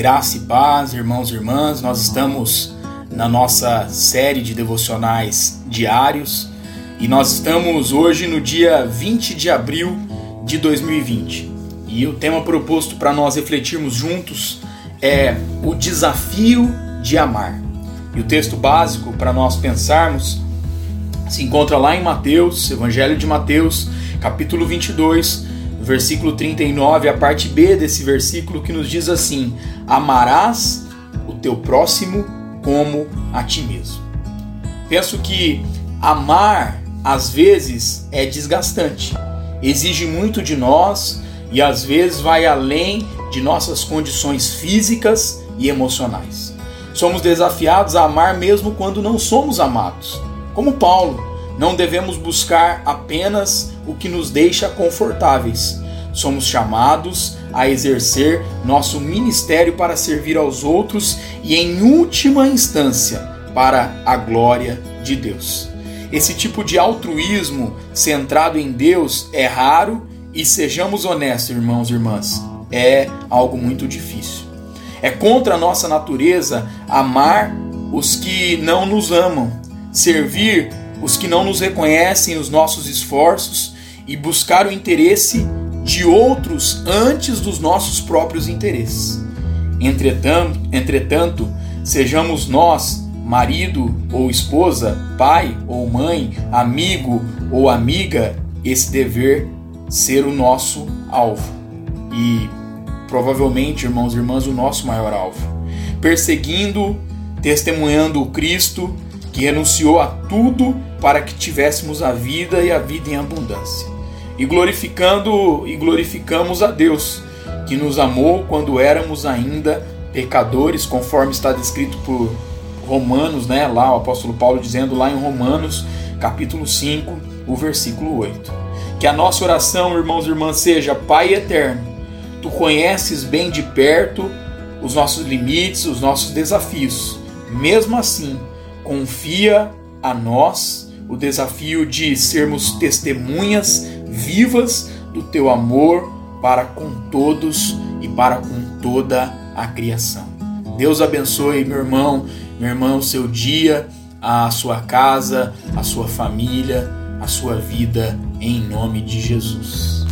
Graça e paz, irmãos e irmãs. Nós estamos na nossa série de devocionais diários e nós estamos hoje no dia 20 de abril de 2020. E o tema proposto para nós refletirmos juntos é o desafio de amar. E o texto básico para nós pensarmos se encontra lá em Mateus, Evangelho de Mateus, capítulo 22, versículo 39, a parte B desse versículo que nos diz assim: Amarás o teu próximo como a ti mesmo. Penso que amar às vezes é desgastante, exige muito de nós e às vezes vai além de nossas condições físicas e emocionais. Somos desafiados a amar mesmo quando não somos amados. Como Paulo, não devemos buscar apenas o que nos deixa confortáveis. Somos chamados a exercer nosso ministério para servir aos outros e, em última instância, para a glória de Deus. Esse tipo de altruísmo centrado em Deus é raro e, sejamos honestos, irmãos e irmãs, é algo muito difícil. É contra a nossa natureza amar os que não nos amam, servir os que não nos reconhecem os nossos esforços e buscar o interesse de outros antes dos nossos próprios interesses. Entretanto, entretanto, sejamos nós, marido ou esposa, pai ou mãe, amigo ou amiga, esse dever ser o nosso alvo. E provavelmente, irmãos e irmãs, o nosso maior alvo. Perseguindo, testemunhando o Cristo que renunciou a tudo para que tivéssemos a vida e a vida em abundância. E glorificando e glorificamos a Deus, que nos amou quando éramos ainda pecadores, conforme está descrito por Romanos, né? Lá o apóstolo Paulo dizendo lá em Romanos, capítulo 5, o versículo 8. Que a nossa oração, irmãos e irmãs, seja Pai eterno. Tu conheces bem de perto os nossos limites, os nossos desafios. Mesmo assim, confia a nós o desafio de sermos testemunhas vivas do teu amor para com todos e para com toda a criação. Deus abençoe, meu irmão, meu irmão, o seu dia, a sua casa, a sua família, a sua vida, em nome de Jesus.